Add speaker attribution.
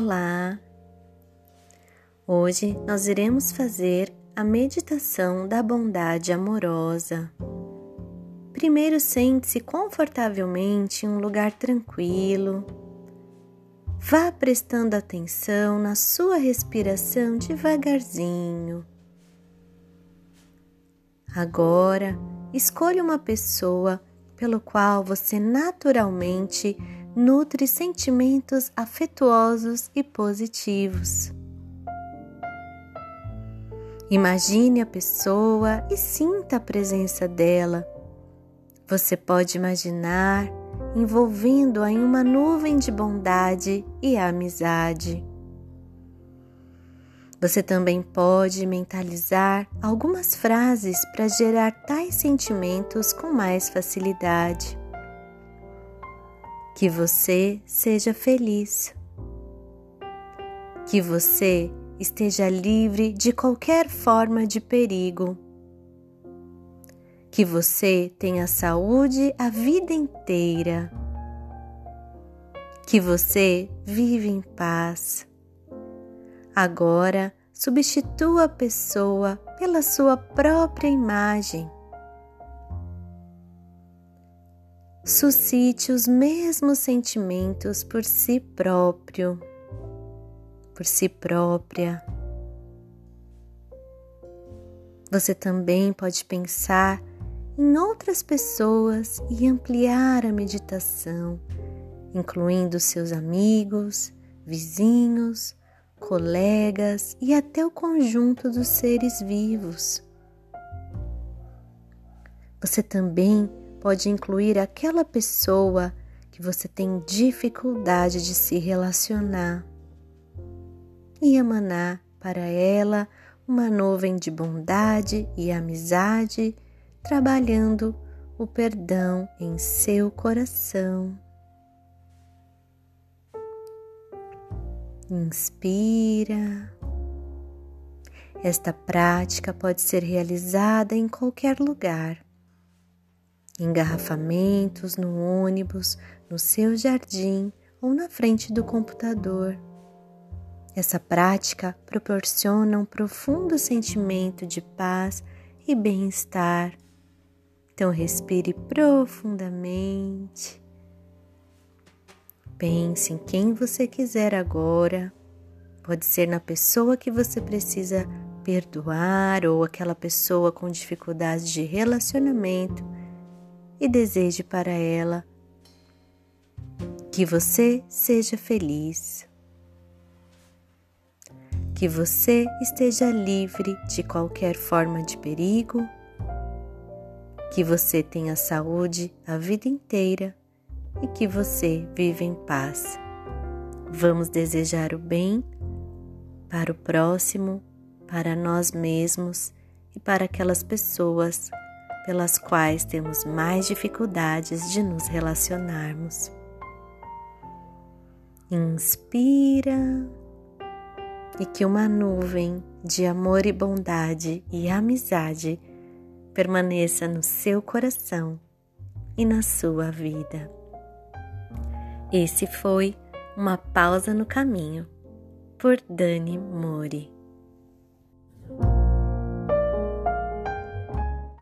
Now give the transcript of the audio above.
Speaker 1: Olá! Hoje nós iremos fazer a meditação da bondade amorosa. Primeiro, sente-se confortavelmente em um lugar tranquilo. Vá prestando atenção na sua respiração devagarzinho. Agora, escolha uma pessoa pelo qual você naturalmente nutre sentimentos afetuosos e positivos. Imagine a pessoa e sinta a presença dela. Você pode imaginar envolvendo-a em uma nuvem de bondade e amizade. Você também pode mentalizar algumas frases para gerar tais sentimentos com mais facilidade que você seja feliz, que você esteja livre de qualquer forma de perigo, que você tenha saúde a vida inteira, que você vive em paz. Agora, substitua a pessoa pela sua própria imagem suscite os mesmos sentimentos por si próprio, por si própria. Você também pode pensar em outras pessoas e ampliar a meditação, incluindo seus amigos, vizinhos, colegas e até o conjunto dos seres vivos. Você também pode incluir aquela pessoa que você tem dificuldade de se relacionar e emanar para ela uma nuvem de bondade e amizade, trabalhando o perdão em seu coração. Inspira. Esta prática pode ser realizada em qualquer lugar engarrafamentos no ônibus, no seu jardim ou na frente do computador. Essa prática proporciona um profundo sentimento de paz e bem-estar. Então, respire profundamente. Pense em quem você quiser agora. Pode ser na pessoa que você precisa perdoar ou aquela pessoa com dificuldade de relacionamento e deseje para ela que você seja feliz, que você esteja livre de qualquer forma de perigo, que você tenha saúde a vida inteira e que você viva em paz. Vamos desejar o bem para o próximo, para nós mesmos e para aquelas pessoas pelas quais temos mais dificuldades de nos relacionarmos. Inspira e que uma nuvem de amor e bondade e amizade permaneça no seu coração e na sua vida. Esse foi uma pausa no caminho por Dani Mori.